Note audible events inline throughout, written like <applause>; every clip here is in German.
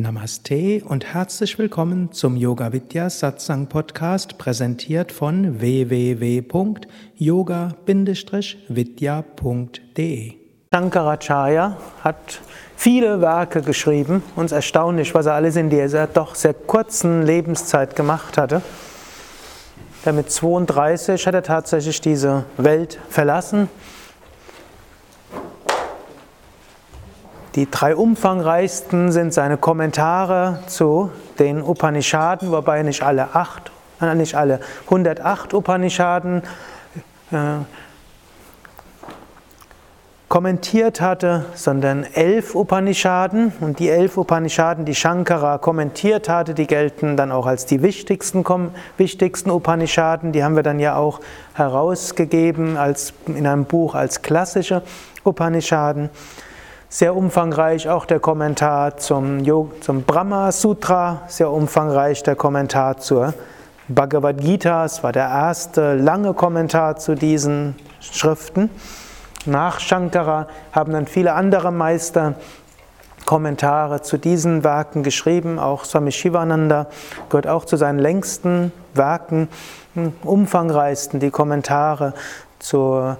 Namaste und herzlich willkommen zum Yoga Vidya Satsang Podcast, präsentiert von www.yoga-vidya.de. Shankaracharya hat viele Werke geschrieben. Uns erstaunlich, was er alles in dieser doch sehr kurzen Lebenszeit gemacht hatte. Denn mit 32 hat er tatsächlich diese Welt verlassen Die drei umfangreichsten sind seine Kommentare zu den Upanishaden, wobei nicht alle acht, äh, nicht alle 108 Upanishaden äh, kommentiert hatte, sondern elf Upanishaden. Und die elf Upanishaden, die Shankara kommentiert hatte, die gelten dann auch als die wichtigsten, wichtigsten Upanishaden. Die haben wir dann ja auch herausgegeben als, in einem Buch als klassische Upanishaden. Sehr umfangreich auch der Kommentar zum, zum Brahma Sutra, sehr umfangreich der Kommentar zur Bhagavad Gita. Es war der erste lange Kommentar zu diesen Schriften. Nach Shankara haben dann viele andere Meister Kommentare zu diesen Werken geschrieben. Auch Swami Shivananda gehört auch zu seinen längsten Werken, umfangreichsten die Kommentare zur,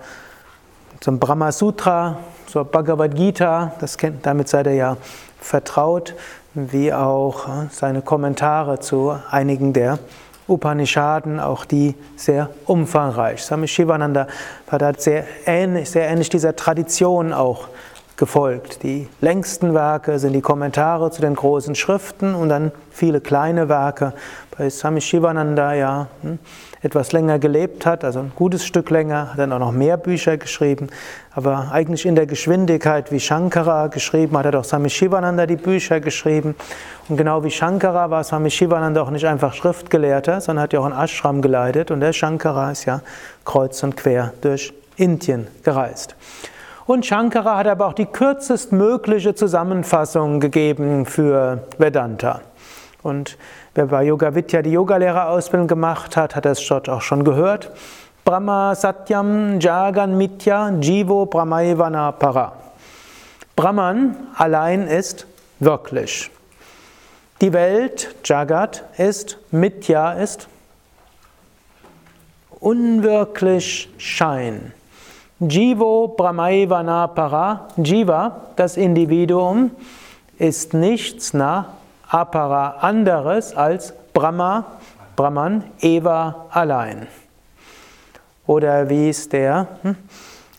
zum Brahma Sutra, zur Bhagavad Gita, das kennt, damit seid ihr ja vertraut, wie auch äh, seine Kommentare zu einigen der Upanishaden, auch die sehr umfangreich. Swami Shivananda war da sehr ähnlich, sehr ähnlich dieser Tradition auch gefolgt. Die längsten Werke sind die Kommentare zu den großen Schriften und dann viele kleine Werke. Bei Swami Shivananda ja hm, etwas länger gelebt hat, also ein gutes Stück länger, hat dann auch noch mehr Bücher geschrieben, aber eigentlich in der Geschwindigkeit, wie Shankara geschrieben hat, hat auch Swami Shivananda die Bücher geschrieben. Und genau wie Shankara war Swami Shivananda auch nicht einfach Schriftgelehrter, sondern hat ja auch ein Ashram geleitet und der Shankara ist ja kreuz und quer durch Indien gereist. Und Shankara hat aber auch die kürzestmögliche Zusammenfassung gegeben für Vedanta. Und wer bei Yoga Vidya die Yogalehrerausbildung gemacht hat, hat das dort auch schon gehört. Brahma Satyam Jagan Mitya Jivo Brahmaivana Para. Brahman allein ist wirklich. Die Welt, Jagat, ist Mitya, ist unwirklich Schein. Jivo Brahmaivana Para, Jiva, das Individuum, ist nichts nach Apara anderes als Brahma, Brahman, Eva allein. Oder wie es der hm,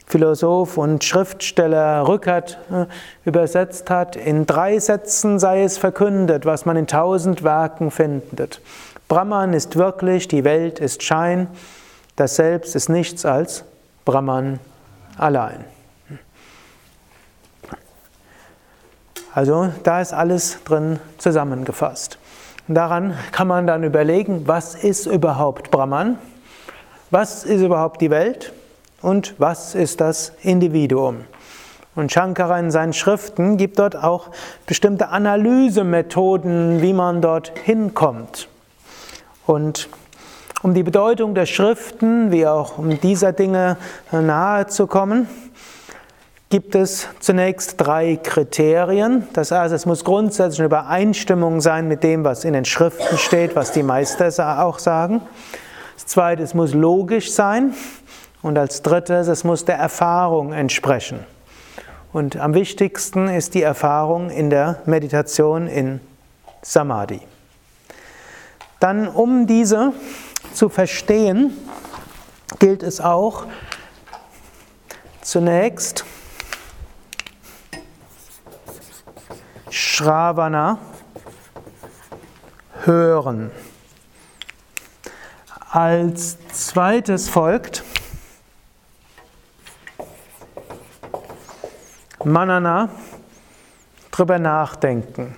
Philosoph und Schriftsteller Rückert hm, übersetzt hat, in drei Sätzen sei es verkündet, was man in tausend Werken findet. Brahman ist wirklich, die Welt ist Schein, das Selbst ist nichts als Brahman allein. Also da ist alles drin zusammengefasst. Und daran kann man dann überlegen, was ist überhaupt Brahman? Was ist überhaupt die Welt? Und was ist das Individuum? Und Shankara in seinen Schriften gibt dort auch bestimmte Analysemethoden, wie man dort hinkommt. Und um die Bedeutung der Schriften, wie auch um dieser Dinge nahe zu kommen, gibt es zunächst drei Kriterien. Das erste, es muss grundsätzlich eine Übereinstimmung sein mit dem, was in den Schriften steht, was die Meister auch sagen. Das zweite, es muss logisch sein. Und als drittes, es muss der Erfahrung entsprechen. Und am wichtigsten ist die Erfahrung in der Meditation in Samadhi. Dann, um diese zu verstehen, gilt es auch zunächst Shravana hören. Als zweites folgt Manana, drüber nachdenken.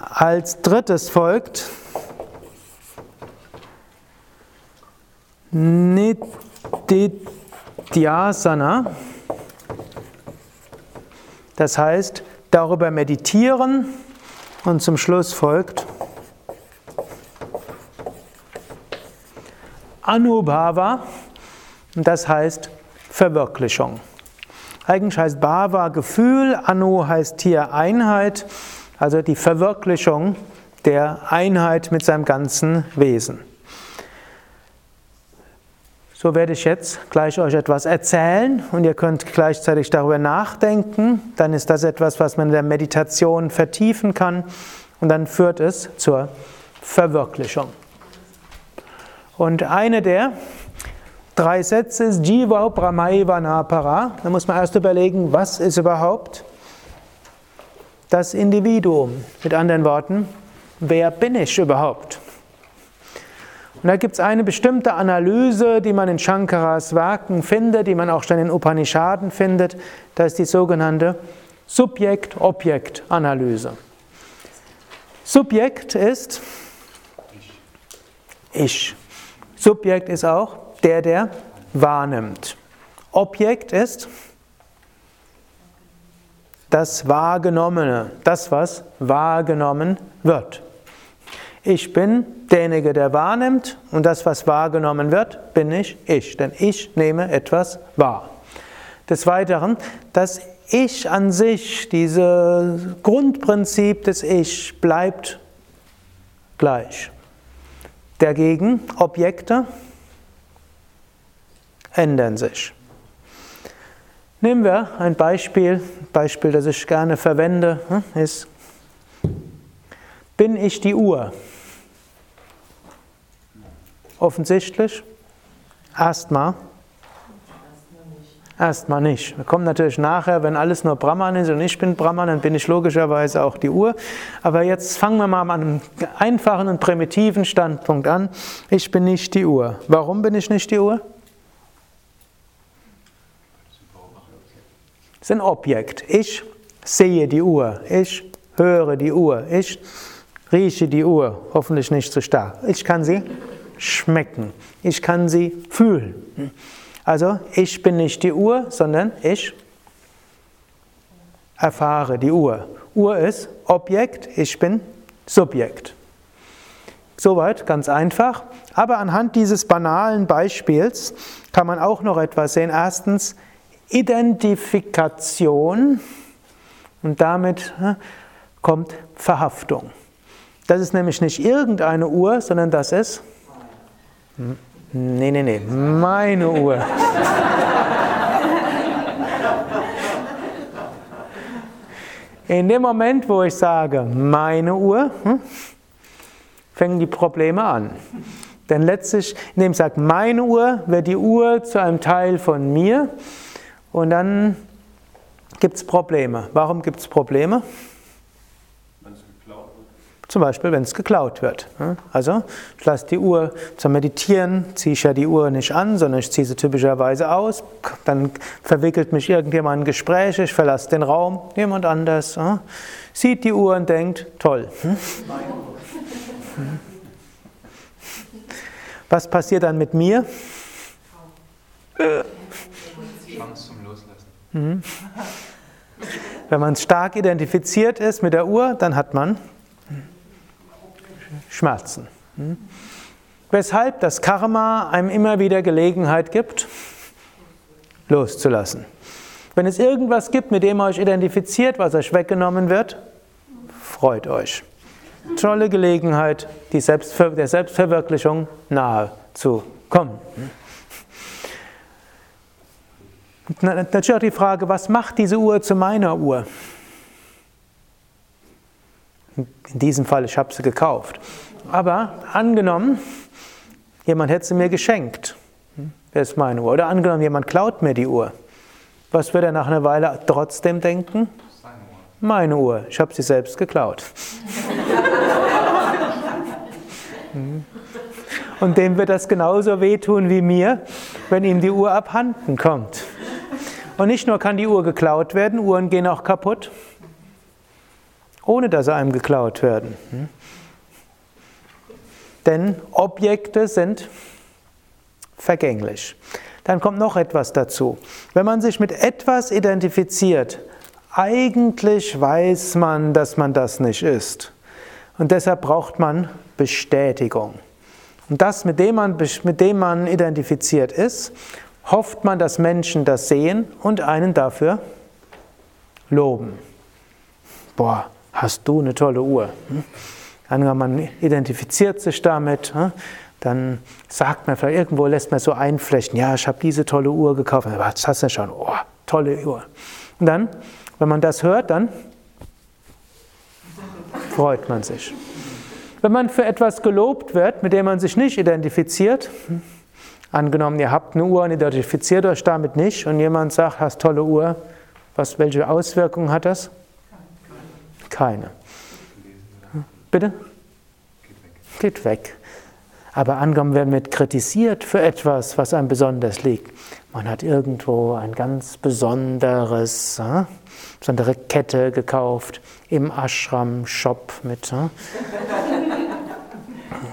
Als drittes folgt Nididhyasana, das heißt darüber meditieren und zum Schluss folgt Anubhava, das heißt Verwirklichung. Eigentlich heißt Bhava Gefühl, Anu heißt hier Einheit Also die Verwirklichung der Einheit mit seinem ganzen Wesen. So werde ich jetzt gleich euch etwas erzählen und ihr könnt gleichzeitig darüber nachdenken. Dann ist das etwas, was man in der Meditation vertiefen kann und dann führt es zur Verwirklichung. Und eine der drei Sätze ist Jiva Brahmaiva Para. Da muss man erst überlegen, was ist überhaupt das Individuum? Mit anderen Worten, wer bin ich überhaupt? Und da gibt es eine bestimmte Analyse, die man in Shankaras Werken findet, die man auch schon in Upanishaden findet. Das ist die sogenannte Subjekt-Objekt-Analyse. Subjekt ist ich. Subjekt ist auch der, der wahrnimmt. Objekt ist das Wahrgenommene, das, was wahrgenommen wird. Ich bin derjenige, der wahrnimmt und das, was wahrgenommen wird, bin ich ich, denn ich nehme etwas wahr. Des Weiteren, das Ich an sich, dieses Grundprinzip des Ich bleibt gleich. Dagegen Objekte ändern sich. Nehmen wir ein Beispiel, Beispiel, das ich gerne verwende, hm, ist, bin ich die Uhr? Offensichtlich. Erstmal. Erstmal nicht. Wir kommen natürlich nachher, wenn alles nur Brahman ist und ich bin Brahman, dann bin ich logischerweise auch die Uhr. Aber jetzt fangen wir mal an einem einfachen und primitiven Standpunkt an. Ich bin nicht die Uhr. Warum bin ich nicht die Uhr? Das ist ein Objekt. Ich sehe die Uhr. Ich höre die Uhr. Ich rieche die Uhr. Hoffentlich nicht zu stark. Ich kann sie schmecken. Ich kann sie fühlen. Also ich bin nicht die Uhr, sondern ich erfahre die Uhr. Uhr ist Objekt, ich bin Subjekt. Soweit ganz einfach. Aber anhand dieses banalen Beispiels kann man auch noch etwas sehen. Erstens Identifikation und damit kommt Verhaftung. Das ist nämlich nicht irgendeine Uhr, sondern das ist Nee, nee, nee, meine Uhr. In dem Moment, wo ich sage, meine Uhr, hm, fängen die Probleme an. Denn letztlich, indem ich sage, meine Uhr, wird die Uhr zu einem Teil von mir und dann gibt es Probleme. Warum gibt es Probleme? Zum Beispiel, wenn es geklaut wird. Also, ich lasse die Uhr zum Meditieren, ziehe ich ja die Uhr nicht an, sondern ich ziehe sie typischerweise aus. Dann verwickelt mich irgendjemand in Gespräche, ich verlasse den Raum, jemand anders sieht die Uhr und denkt, toll. Hm? Was passiert dann mit mir? Chance zum Loslassen. Wenn man stark identifiziert ist mit der Uhr, dann hat man Schmerzen. Hm? Weshalb das Karma einem immer wieder Gelegenheit gibt, loszulassen. Wenn es irgendwas gibt, mit dem ihr euch identifiziert, was euch weggenommen wird, freut euch. Tolle Gelegenheit, die Selbstver der Selbstverwirklichung nahe zu kommen. Natürlich auch die Frage, was macht diese Uhr zu meiner Uhr? In diesem Fall, ich habe sie gekauft. Aber angenommen, jemand hätte sie mir geschenkt. Das ist meine Uhr. Oder angenommen, jemand klaut mir die Uhr. Was wird er nach einer Weile trotzdem denken? Meine Uhr. Ich habe sie selbst geklaut. <laughs> Und dem wird das genauso wehtun wie mir, wenn ihm die Uhr abhanden kommt. Und nicht nur kann die Uhr geklaut werden, Uhren gehen auch kaputt ohne dass sie einem geklaut werden. Denn Objekte sind vergänglich. Dann kommt noch etwas dazu. Wenn man sich mit etwas identifiziert, eigentlich weiß man, dass man das nicht ist. Und deshalb braucht man Bestätigung. Und das, mit dem man, mit dem man identifiziert ist, hofft man, dass Menschen das sehen und einen dafür loben. Boah, hast du eine tolle Uhr. Hm? Angenommen, man identifiziert sich damit, hm? dann sagt man vielleicht irgendwo, lässt man so einflechten, ja, ich habe diese tolle Uhr gekauft. Was hast du schon? Oh, tolle Uhr. Und dann, wenn man das hört, dann freut man sich. Wenn man für etwas gelobt wird, mit dem man sich nicht identifiziert, angenommen, ihr habt eine Uhr und identifiziert euch damit nicht und jemand sagt, hast tolle Uhr, was, welche Auswirkungen hat das? Keine. Bitte? Geht weg. Aber angenommen werden wird kritisiert für etwas, was einem besonders liegt. Man hat irgendwo ein ganz besonderes, äh, besondere Kette gekauft im Ashram-Shop mit äh,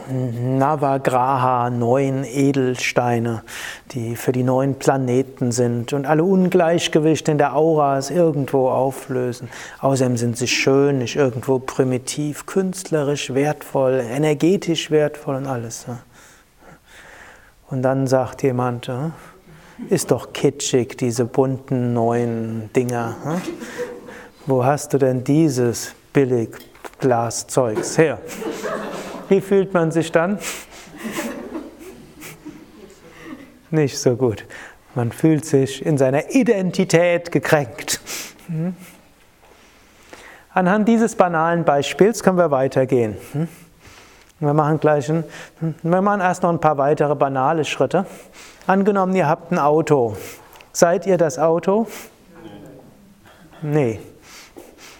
Navagraha, neun Edelsteine, die für die neun Planeten sind und alle Ungleichgewichte in der Auras irgendwo auflösen. Außerdem sind sie schön, nicht irgendwo primitiv, künstlerisch wertvoll, energetisch wertvoll und alles. Und dann sagt jemand, ist doch kitschig, diese bunten neuen Dinger. Wo hast du denn dieses billig Glaszeugs her? Wie fühlt man sich dann? Nicht so gut. Man fühlt sich in seiner Identität gekränkt. Hm? Anhand dieses banalen Beispiels können wir weitergehen. Hm? Wir machen gleich ein, hm? wir machen erst noch ein paar weitere banale Schritte. Angenommen, ihr habt ein Auto. Seid ihr das Auto? Nee.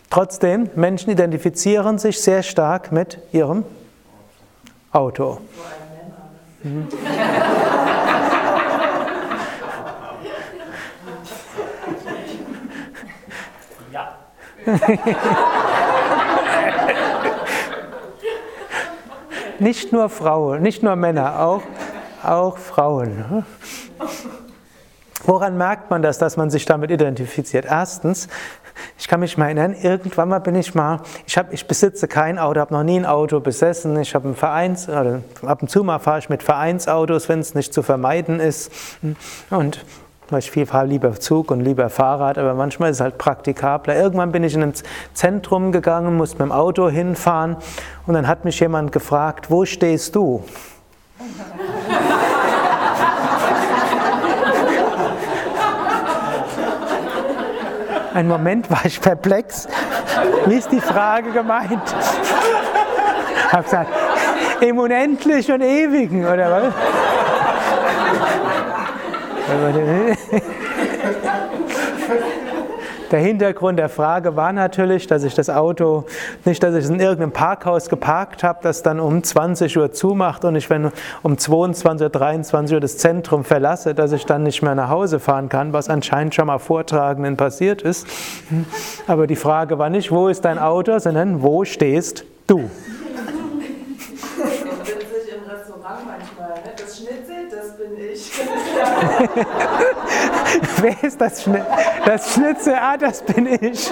Trotzdem, Menschen identifizieren sich sehr stark mit ihrem Auto. Mhm. Ja. nicht nur Frauen, nicht nur Männer, auch, auch Frauen. Woran merkt man das, dass man sich damit identifiziert? Erstens, ich kann mich mal erinnern, irgendwann mal bin ich mal, ich, hab, ich besitze kein Auto, habe noch nie ein Auto besessen. Ich habe ein Vereins, oder ab und zu mal fahre ich mit Vereinsautos, wenn es nicht zu vermeiden ist. Und ich viel fahre lieber Zug und lieber Fahrrad, aber manchmal ist es halt praktikabler. Irgendwann bin ich in ein Zentrum gegangen, musste mit dem Auto hinfahren und dann hat mich jemand gefragt, wo stehst du? Ein Moment war ich perplex. Wie ist die Frage gemeint? Ich habe gesagt, im Unendlich und Ewigen, oder was? Der Hintergrund der Frage war natürlich, dass ich das Auto, nicht, dass ich es in irgendeinem Parkhaus geparkt habe, das dann um 20 Uhr zumacht und ich, wenn um 22 oder 23 Uhr das Zentrum verlasse, dass ich dann nicht mehr nach Hause fahren kann, was anscheinend schon mal Vortragenden passiert ist. Aber die Frage war nicht, wo ist dein Auto, sondern wo stehst du? <laughs> Wer ist das, Schni das Schnitzel? Ah, das bin ich.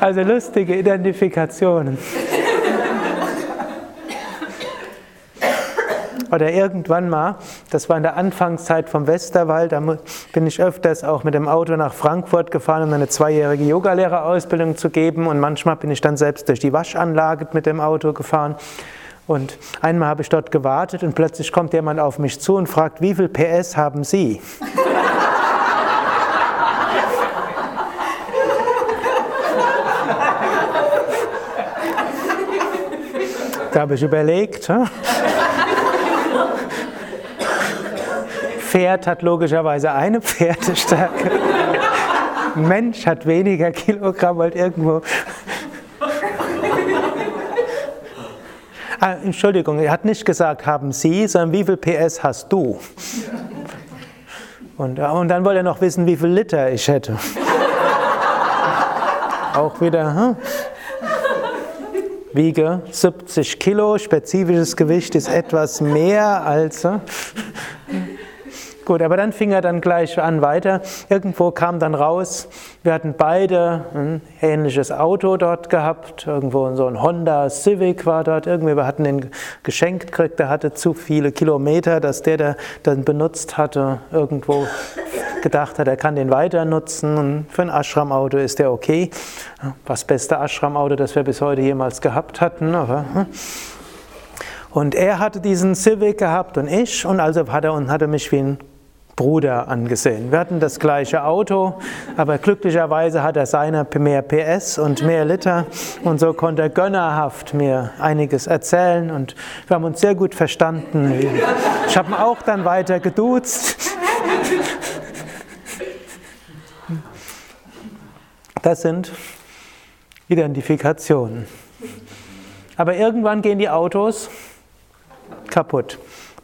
also lustige Identifikationen. Oder irgendwann mal, das war in der Anfangszeit vom Westerwald, da bin ich öfters auch mit dem Auto nach Frankfurt gefahren, um eine zweijährige Yogalehrerausbildung zu geben. Und manchmal bin ich dann selbst durch die Waschanlage mit dem Auto gefahren. Und einmal habe ich dort gewartet und plötzlich kommt jemand auf mich zu und fragt, wie viel PS haben Sie? da habe ich überlegt. Pferd hat logischerweise eine Pferdestärke. Mensch hat weniger Kilogramm, weil irgendwo Ah, Entschuldigung, er hat nicht gesagt, haben Sie, sondern wie viel PS hast du? Und, und dann wollte er noch wissen, wie viel Liter ich hätte. Auch wieder, hm? Wiege 70 Kilo, spezifisches Gewicht ist etwas mehr als. Hm? Gut, aber dann fing er dann gleich an weiter. Irgendwo kam dann raus, wir hatten beide ein ähnliches Auto dort gehabt. Irgendwo so ein Honda Civic war dort. Irgendwie, wir hatten den geschenkt gekriegt, der hatte zu viele Kilometer, dass der, der dann benutzt hatte, irgendwo gedacht hat, er kann den weiter nutzen und für ein Ashram-Auto ist der okay. Das beste Ashram-Auto, das wir bis heute jemals gehabt hatten. Aber, hm. und er hatte diesen Civic gehabt und ich und also hat er, und hatte mich wie ein Bruder angesehen. Wir hatten das gleiche Auto, aber glücklicherweise hat er seine mehr PS und mehr Liter und so konnte er gönnerhaft mir einiges erzählen und wir haben uns sehr gut verstanden. Ich habe ihn auch dann weiter geduzt. Das sind Identifikationen. Aber irgendwann gehen die Autos kaputt.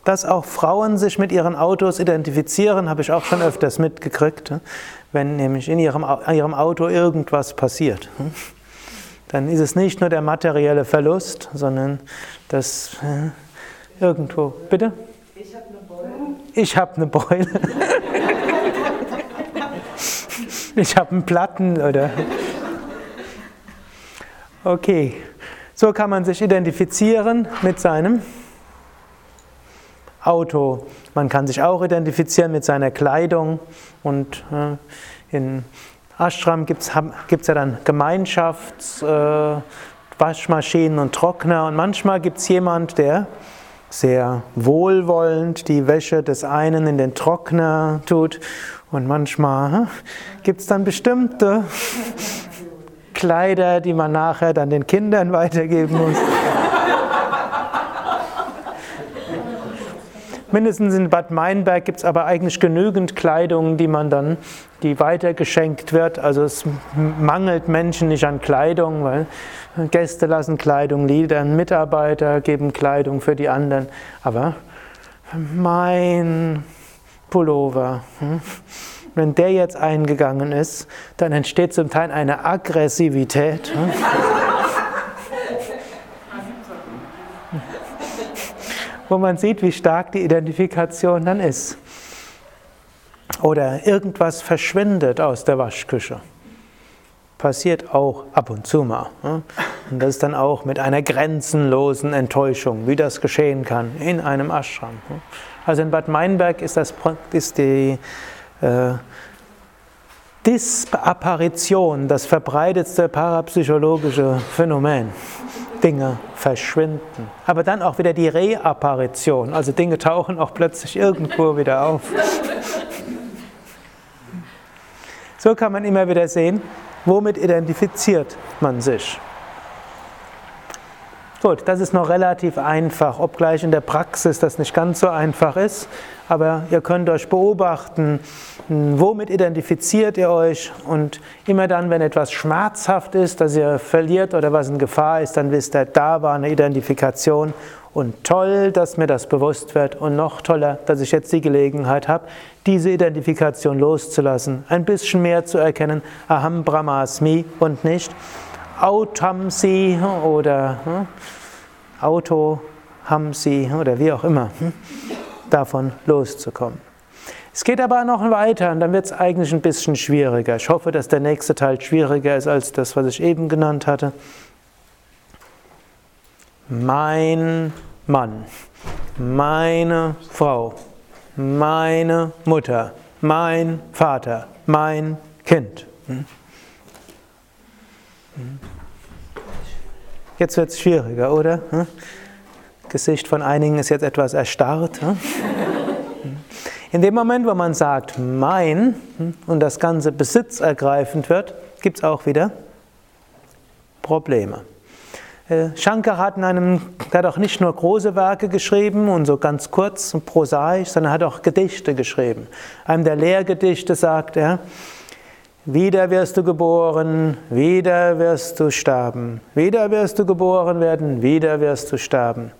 Dass auch Frauen sich mit ihren Autos identifizieren, habe ich auch schon öfters mitgekriegt. Wenn nämlich in ihrem, ihrem Auto irgendwas passiert. Dann ist es nicht nur der materielle Verlust, sondern das äh, irgendwo. Bitte? Ich habe eine Beule. Ich habe eine Beule. <laughs> ich habe einen Platten oder. Okay, so kann man sich identifizieren mit seinem Auto. Man kann sich auch identifizieren mit seiner Kleidung und äh, in Ashram gibt es ja dann Gemeinschaftswaschmaschinen äh, und Trockner und manchmal gibt es jemand, der sehr wohlwollend die Wäsche des einen in den Trockner tut und manchmal äh, gibt es dann bestimmte <laughs> Kleider, die man nachher dann den Kindern weitergeben muss. Mindestens in Bad Meinberg gibt es aber eigentlich genügend Kleidung, die man dann, die weitergeschenkt wird. Also es mangelt Menschen nicht an Kleidung, weil Gäste lassen Kleidung liefern, Mitarbeiter geben Kleidung für die anderen. Aber mein Pullover, hm, wenn der jetzt eingegangen ist, dann entsteht zum Teil eine Aggressivität. Wo man sieht, wie stark die Identifikation dann ist. Oder irgendwas verschwindet aus der Waschküche. Passiert auch ab und zu mal. Und das ist dann auch mit einer grenzenlosen Enttäuschung, wie das geschehen kann in einem Ashram. Also in Bad Meinberg ist, das, ist die äh, Disapparition das verbreitetste parapsychologische Phänomen. Dinge verschwinden. Aber dann auch wieder die Reapparition, also Dinge tauchen auch plötzlich irgendwo wieder auf. So kann man immer wieder sehen, womit identifiziert man sich. Gut, das ist noch relativ einfach, obgleich in der Praxis das nicht ganz so einfach ist. Aber ihr könnt euch beobachten, womit identifiziert ihr euch? Und immer dann, wenn etwas schmerzhaft ist, dass ihr verliert oder was in Gefahr ist, dann wisst ihr, da war eine Identifikation. Und toll, dass mir das bewusst wird. Und noch toller, dass ich jetzt die Gelegenheit habe, diese Identifikation loszulassen, ein bisschen mehr zu erkennen, Aham Brahmasmi und nicht Autamsi oder hm, Autohamsi oder wie auch immer, hm, davon loszukommen. Es geht aber noch weiter und dann wird es eigentlich ein bisschen schwieriger. Ich hoffe, dass der nächste Teil schwieriger ist als das, was ich eben genannt hatte. Mein Mann, meine Frau, meine Mutter, mein Vater, mein Kind. Hm? Jetzt wird es schwieriger, oder? Hm? Gesicht von einigen ist jetzt etwas erstarrt. Hm? In dem Moment, wo man sagt mein hm, und das Ganze besitzergreifend wird, gibt es auch wieder Probleme. Äh, Shankar hat in einem, hat auch nicht nur große Werke geschrieben und so ganz kurz und prosaisch, sondern hat auch Gedichte geschrieben. Einem der Lehrgedichte sagt er, wieder wirst du geboren, wieder wirst du sterben. Wieder wirst du geboren werden, wieder wirst du sterben.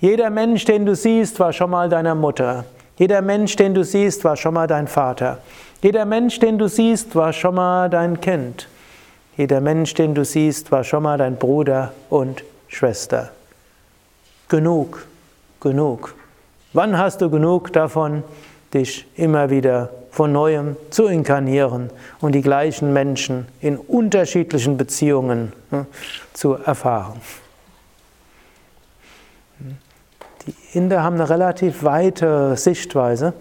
Jeder Mensch, den du siehst, war schon mal deiner Mutter. Jeder Mensch, den du siehst, war schon mal dein Vater. Jeder Mensch, den du siehst, war schon mal dein Kind. Jeder Mensch, den du siehst, war schon mal dein Bruder und Schwester. Genug, genug. Wann hast du genug davon, dich immer wieder von neuem zu inkarnieren und die gleichen Menschen in unterschiedlichen Beziehungen hm, zu erfahren. Die Inder haben eine relativ weite Sichtweise.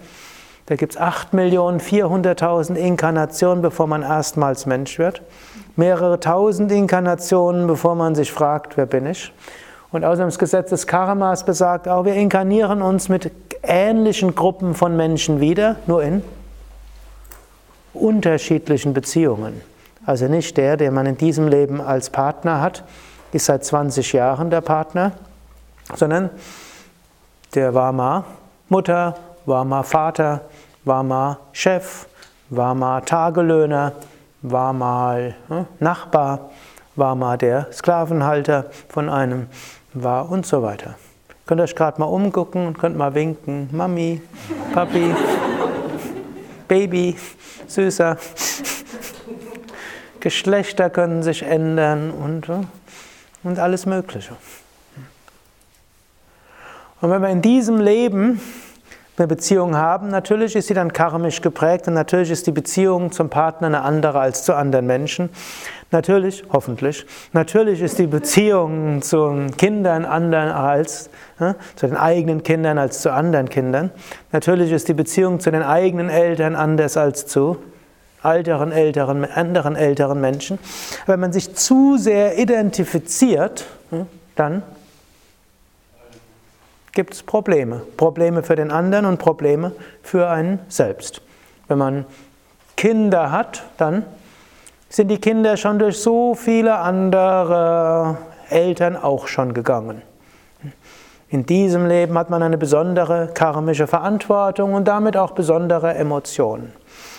Da gibt es 8.400.000 Inkarnationen, bevor man erstmals Mensch wird. Mehrere tausend Inkarnationen, bevor man sich fragt, wer bin ich. Und außerdem das Gesetz des Karmas besagt auch, wir inkarnieren uns mit ähnlichen Gruppen von Menschen wieder, nur in unterschiedlichen Beziehungen. Also nicht der, den man in diesem Leben als Partner hat, ist seit 20 Jahren der Partner, sondern der war mal Mutter, war mal Vater, war mal Chef, war mal Tagelöhner, war mal hm, Nachbar, war mal der Sklavenhalter von einem, war und so weiter. Könnt ihr euch gerade mal umgucken und könnt mal winken. Mami, Papi, Baby, Süßer. Geschlechter können sich ändern und, und alles Mögliche. Und wenn wir in diesem Leben eine Beziehung haben, natürlich ist sie dann karmisch geprägt und natürlich ist die Beziehung zum Partner eine andere als zu anderen Menschen. Natürlich, hoffentlich, natürlich ist die Beziehung zu Kindern anders als ja, zu den eigenen Kindern als zu anderen Kindern. Natürlich ist die Beziehung zu den eigenen Eltern anders als zu älteren, älteren, anderen älteren Menschen. Wenn man sich zu sehr identifiziert, dann gibt es Probleme. Probleme für den anderen und Probleme für einen selbst. Wenn man Kinder hat, dann sind die Kinder schon durch so viele andere Eltern auch schon gegangen. In diesem Leben hat man eine besondere karmische Verantwortung und damit auch besondere Emotionen.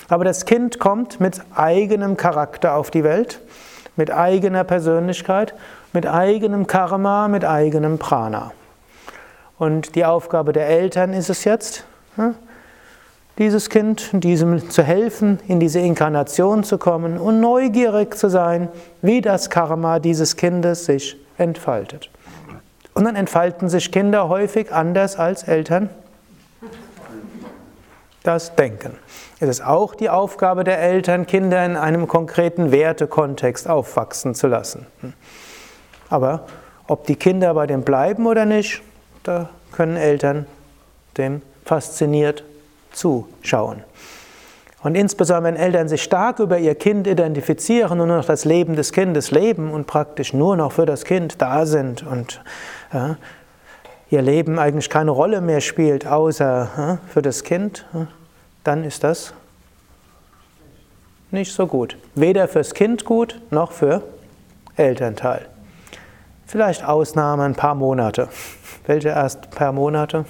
Aber das Kind kommt mit eigenem Charakter auf die Welt, mit eigener Persönlichkeit, mit eigenem Karma, mit eigenem Prana. Und die Aufgabe der Eltern ist es jetzt, dieses Kind, diesem zu helfen, in diese Inkarnation zu kommen und neugierig zu sein, wie das Karma dieses Kindes sich entfaltet. Und dann entfalten sich Kinder häufig anders als Eltern das denken. Es ist auch die Aufgabe der Eltern, Kinder in einem konkreten Wertekontext aufwachsen zu lassen. Aber ob die Kinder bei dem bleiben oder nicht, da können Eltern dem fasziniert zuschauen. Und insbesondere, wenn Eltern sich stark über ihr Kind identifizieren und nur noch das Leben des Kindes leben und praktisch nur noch für das Kind da sind und ja, ihr Leben eigentlich keine Rolle mehr spielt, außer ja, für das Kind, dann ist das nicht so gut. Weder fürs Kind gut, noch für Elternteil. Vielleicht Ausnahme ein paar Monate. Welche erst paar Monate?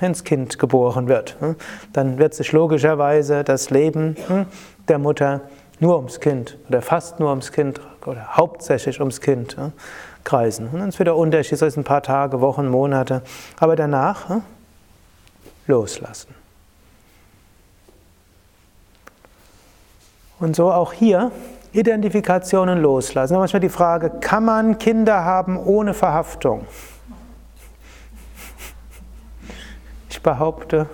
Wenn das Kind geboren wird. Hm? Dann wird sich logischerweise das Leben hm, der Mutter nur ums Kind oder fast nur ums Kind oder hauptsächlich ums Kind hm, kreisen. Und dann ist wieder Unterschied, so ist ein paar Tage, Wochen, Monate. Aber danach loslassen. Und so auch hier Identifikationen loslassen. Manchmal die Frage, kann man Kinder haben ohne Verhaftung? Ich behaupte,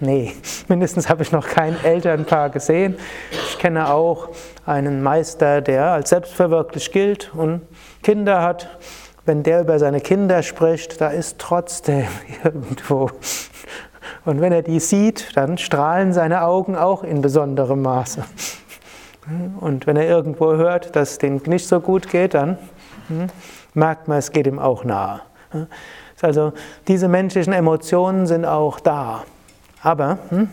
nee, <laughs> mindestens habe ich noch kein Elternpaar gesehen. Ich kenne auch einen Meister, der als selbstverwirklicht gilt und Kinder hat. Wenn der über seine Kinder spricht, da ist trotzdem <laughs> irgendwo und wenn er die sieht, dann strahlen seine Augen auch in besonderem Maße. Und wenn er irgendwo hört, dass es dem nicht so gut geht, dann hm, merkt man, es geht ihm auch nahe. Also diese menschlichen Emotionen sind auch da. Aber hm,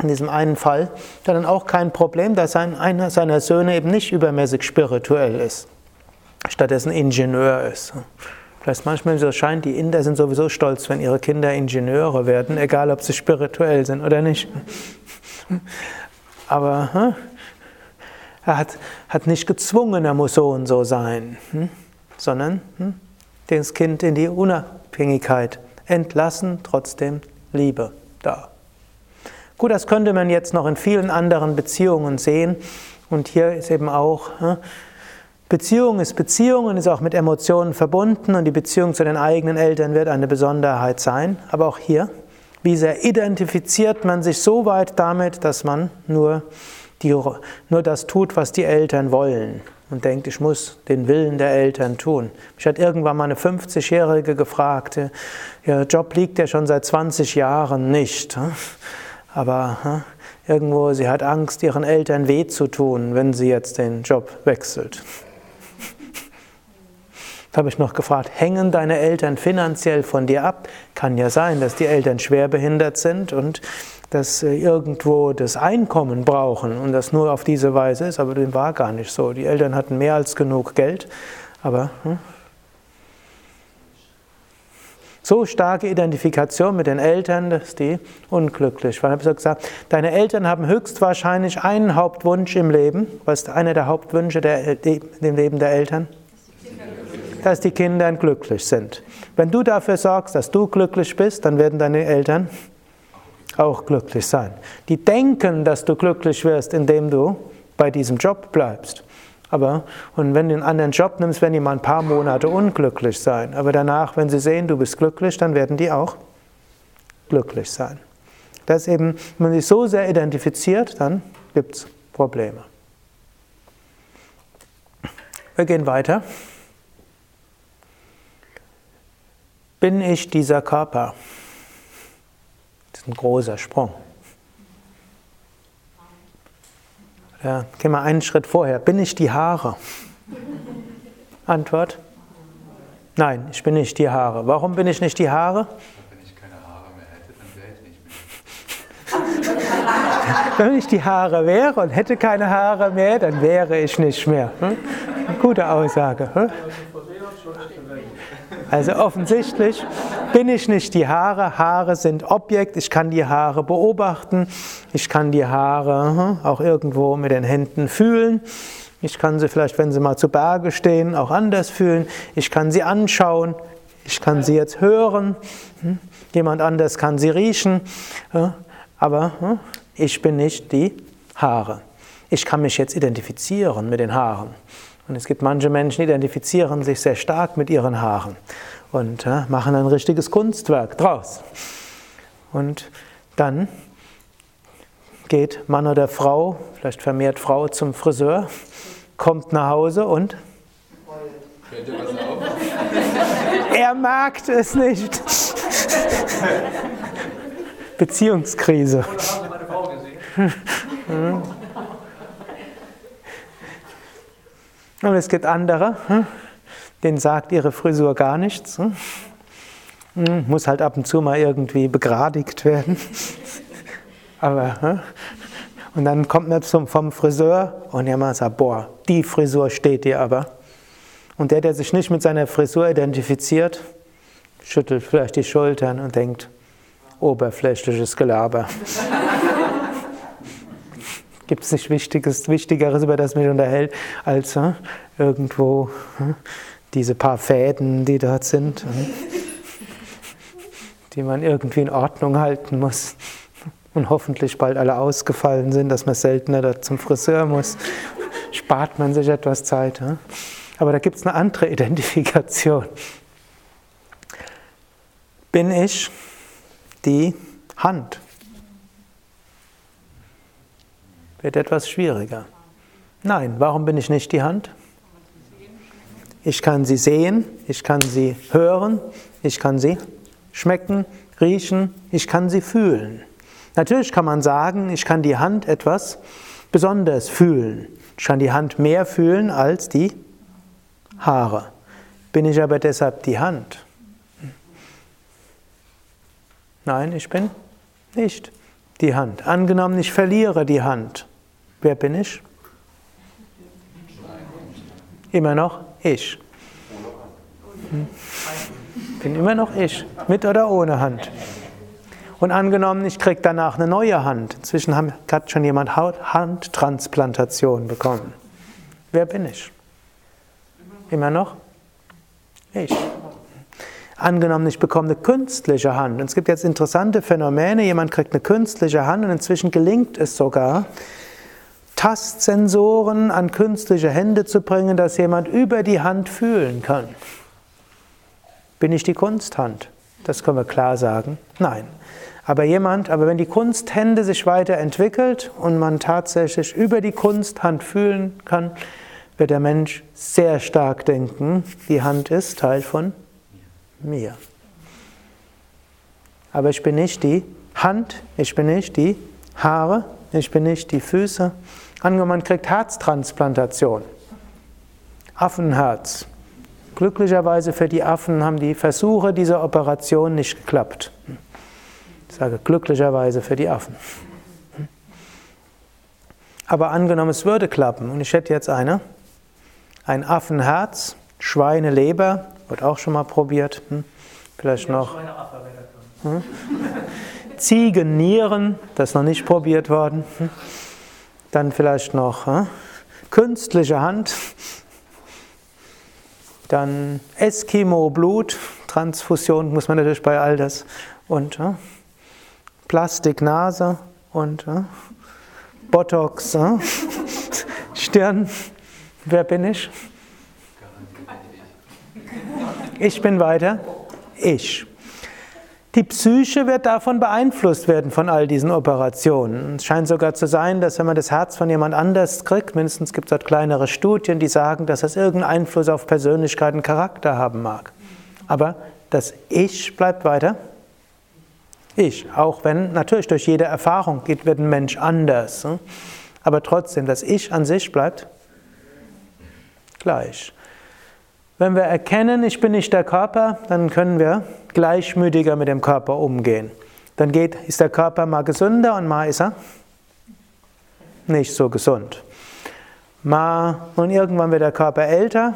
in diesem einen Fall hat dann auch kein Problem, dass einer seiner Söhne eben nicht übermäßig spirituell ist, stattdessen Ingenieur ist. Vielleicht manchmal so scheint, die Inder sind sowieso stolz, wenn ihre Kinder Ingenieure werden, egal ob sie spirituell sind oder nicht. Aber hm, er hat, hat nicht gezwungen, er muss so und so sein, hm, sondern hm, das Kind in die Unabhängigkeit entlassen, trotzdem Liebe da. Gut, das könnte man jetzt noch in vielen anderen Beziehungen sehen. Und hier ist eben auch, Beziehung ist Beziehung und ist auch mit Emotionen verbunden und die Beziehung zu den eigenen Eltern wird eine Besonderheit sein. Aber auch hier, wie sehr identifiziert man sich so weit damit, dass man nur, die, nur das tut, was die Eltern wollen und denkt, ich muss den Willen der Eltern tun. Mich hat irgendwann mal eine 50-Jährige gefragt, ihr Job liegt ja schon seit 20 Jahren nicht, hm? aber hm, irgendwo, sie hat Angst, ihren Eltern weh zu tun, wenn sie jetzt den Job wechselt. Da habe ich noch gefragt, hängen deine Eltern finanziell von dir ab? Kann ja sein, dass die Eltern schwerbehindert sind und dass sie irgendwo das Einkommen brauchen und das nur auf diese Weise ist, aber dem war gar nicht so. Die Eltern hatten mehr als genug Geld, aber hm? so starke Identifikation mit den Eltern, dass die unglücklich waren. Ich habe gesagt, deine Eltern haben höchstwahrscheinlich einen Hauptwunsch im Leben. Was ist einer der Hauptwünsche der, im Leben der Eltern? Dass die Kinder glücklich sind. Wenn du dafür sorgst, dass du glücklich bist, dann werden deine Eltern auch glücklich sein. Die denken, dass du glücklich wirst, indem du bei diesem Job bleibst. Aber, und wenn du einen anderen Job nimmst, werden die mal ein paar Monate unglücklich sein. Aber danach, wenn sie sehen, du bist glücklich, dann werden die auch glücklich sein. Das eben, wenn man sich so sehr identifiziert, dann gibt es Probleme. Wir gehen weiter. Bin ich dieser Körper? Ein großer Sprung. Ja, gehen wir einen Schritt vorher. Bin ich die Haare? Antwort? Nein, ich bin nicht die Haare. Warum bin ich nicht die Haare? Wenn ich keine Haare mehr hätte, dann wäre ich nicht <laughs> mehr. Wenn ich die Haare wäre und hätte keine Haare mehr, dann wäre ich nicht mehr. Hm? Gute Aussage. Hm? Also offensichtlich bin ich nicht die Haare. Haare sind Objekt. Ich kann die Haare beobachten. Ich kann die Haare auch irgendwo mit den Händen fühlen. Ich kann sie vielleicht, wenn sie mal zu Berge stehen, auch anders fühlen. Ich kann sie anschauen. Ich kann sie jetzt hören. Hm. Jemand anders kann sie riechen. Aber hm, ich bin nicht die Haare. Ich kann mich jetzt identifizieren mit den Haaren. Und es gibt manche Menschen, die identifizieren sich sehr stark mit ihren Haaren und machen ein richtiges Kunstwerk draus. Und dann geht Mann oder Frau, vielleicht vermehrt Frau, zum Friseur, kommt nach Hause und er mag es nicht. Beziehungskrise. Und es gibt andere, hm, denen sagt ihre Frisur gar nichts. Hm. Hm, muss halt ab und zu mal irgendwie begradigt werden. <laughs> Aber, und dann kommt man zum, vom Friseur und der Mann sagt, boah, die Frisur steht dir aber. Und der, der sich nicht mit seiner Frisur identifiziert, schüttelt vielleicht die Schultern und denkt, oberflächliches Gelaber. <laughs> Gibt es nichts Wichtiges, Wichtigeres, über das mich unterhält, als äh, irgendwo äh, diese paar Fäden, die dort sind, äh, <laughs> die man irgendwie in Ordnung halten muss und hoffentlich bald alle ausgefallen sind, dass man seltener da zum Friseur muss. Spart man sich etwas Zeit. Äh? Aber da gibt es eine andere <laughs> Identifikation. Bin ich die Hand? wird etwas schwieriger. Nein, warum bin ich nicht die Hand? Ich kann sie sehen, ich kann sie hören, ich kann sie schmecken, riechen, ich kann sie fühlen. Natürlich kann man sagen, ich kann die Hand etwas besonders fühlen. Ich kann die Hand mehr fühlen als die Haare. Bin ich aber deshalb die Hand? Nein, ich bin nicht die Hand. Angenommen, ich verliere die Hand. Wer bin ich? Immer noch ich. Hm. Bin immer noch ich, mit oder ohne Hand. Und angenommen, ich kriege danach eine neue Hand. Inzwischen hat schon jemand Handtransplantation bekommen. Wer bin ich? Immer noch ich. Angenommen, ich bekomme eine künstliche Hand. Und es gibt jetzt interessante Phänomene. Jemand kriegt eine künstliche Hand und inzwischen gelingt es sogar, Tastsensoren an künstliche Hände zu bringen, dass jemand über die Hand fühlen kann. Bin ich die Kunsthand? Das können wir klar sagen. Nein. Aber jemand, aber wenn die Kunsthände sich weiterentwickelt und man tatsächlich über die Kunsthand fühlen kann, wird der Mensch sehr stark denken, die Hand ist Teil von mir. Aber ich bin nicht die Hand, ich bin nicht die Haare, ich bin nicht die Füße. Angenommen, man kriegt Herztransplantation. Affenherz. Glücklicherweise für die Affen haben die Versuche dieser Operation nicht geklappt. Ich sage glücklicherweise für die Affen. Aber angenommen, es würde klappen und ich hätte jetzt eine, ein Affenherz, Schweineleber, wird auch schon mal probiert. Hm? Vielleicht noch. Hm? Ziegennieren, das ist noch nicht probiert worden. Hm? Dann vielleicht noch hm? künstliche Hand. Dann Eskimo-Blut, Transfusion muss man natürlich bei all das. Und hm? Plastiknase und hm? Botox, hm? <laughs> Stirn. Wer bin ich? Ich bin weiter. Ich. Die Psyche wird davon beeinflusst werden, von all diesen Operationen. Es scheint sogar zu sein, dass wenn man das Herz von jemand anders kriegt, mindestens gibt es dort kleinere Studien, die sagen, dass das irgendeinen Einfluss auf Persönlichkeit und Charakter haben mag. Aber das Ich bleibt weiter. Ich, auch wenn natürlich durch jede Erfahrung geht, wird ein Mensch anders. Hm? Aber trotzdem, das Ich an sich bleibt gleich. Wenn wir erkennen, ich bin nicht der Körper, dann können wir gleichmütiger mit dem Körper umgehen. Dann geht, ist der Körper mal gesünder und mal ist er nicht so gesund. Mal und irgendwann wird der Körper älter,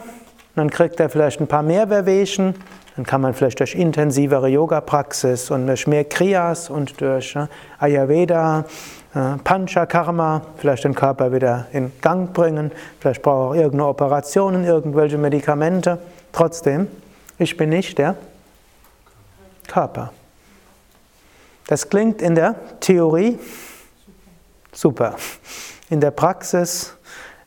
dann kriegt er vielleicht ein paar mehr Wehwehchen, dann kann man vielleicht durch intensivere Yoga-Praxis und durch mehr Kriyas und durch äh, Ayurveda, Panchakarma, vielleicht den Körper wieder in Gang bringen, vielleicht braucht er irgendeine Operation, irgendwelche Medikamente. Trotzdem, ich bin nicht der Körper. Das klingt in der Theorie super. In der Praxis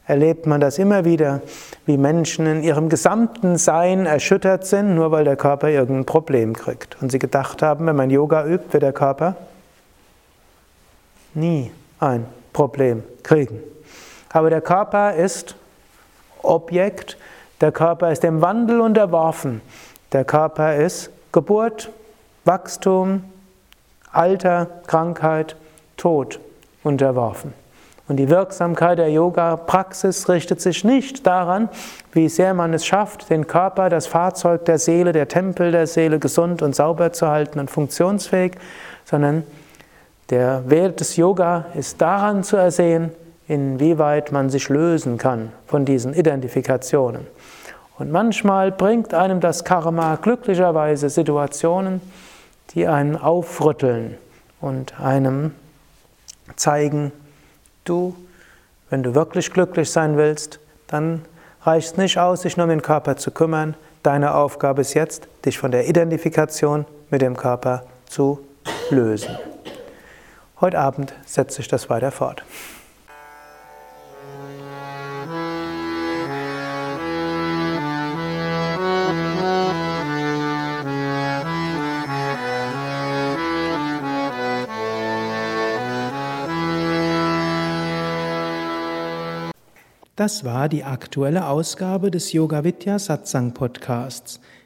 erlebt man das immer wieder, wie Menschen in ihrem gesamten Sein erschüttert sind, nur weil der Körper irgendein Problem kriegt. Und sie gedacht haben, wenn man Yoga übt, wird der Körper nie ein Problem kriegen. Aber der Körper ist Objekt, der Körper ist dem Wandel unterworfen. Der Körper ist Geburt, Wachstum, Alter, Krankheit, Tod unterworfen. Und die Wirksamkeit der Yoga-Praxis richtet sich nicht daran, wie sehr man es schafft, den Körper, das Fahrzeug der Seele, der Tempel der Seele gesund und sauber zu halten und funktionsfähig, sondern der Wert des Yoga ist daran zu ersehen, inwieweit man sich lösen kann von diesen Identifikationen. Und manchmal bringt einem das Karma glücklicherweise Situationen, die einen aufrütteln und einem zeigen, du, wenn du wirklich glücklich sein willst, dann reicht es nicht aus, sich nur um den Körper zu kümmern. Deine Aufgabe ist jetzt, dich von der Identifikation mit dem Körper zu lösen. Heute Abend setzt sich das weiter fort. Das war die aktuelle Ausgabe des Yoga Vidya Satsang Podcasts.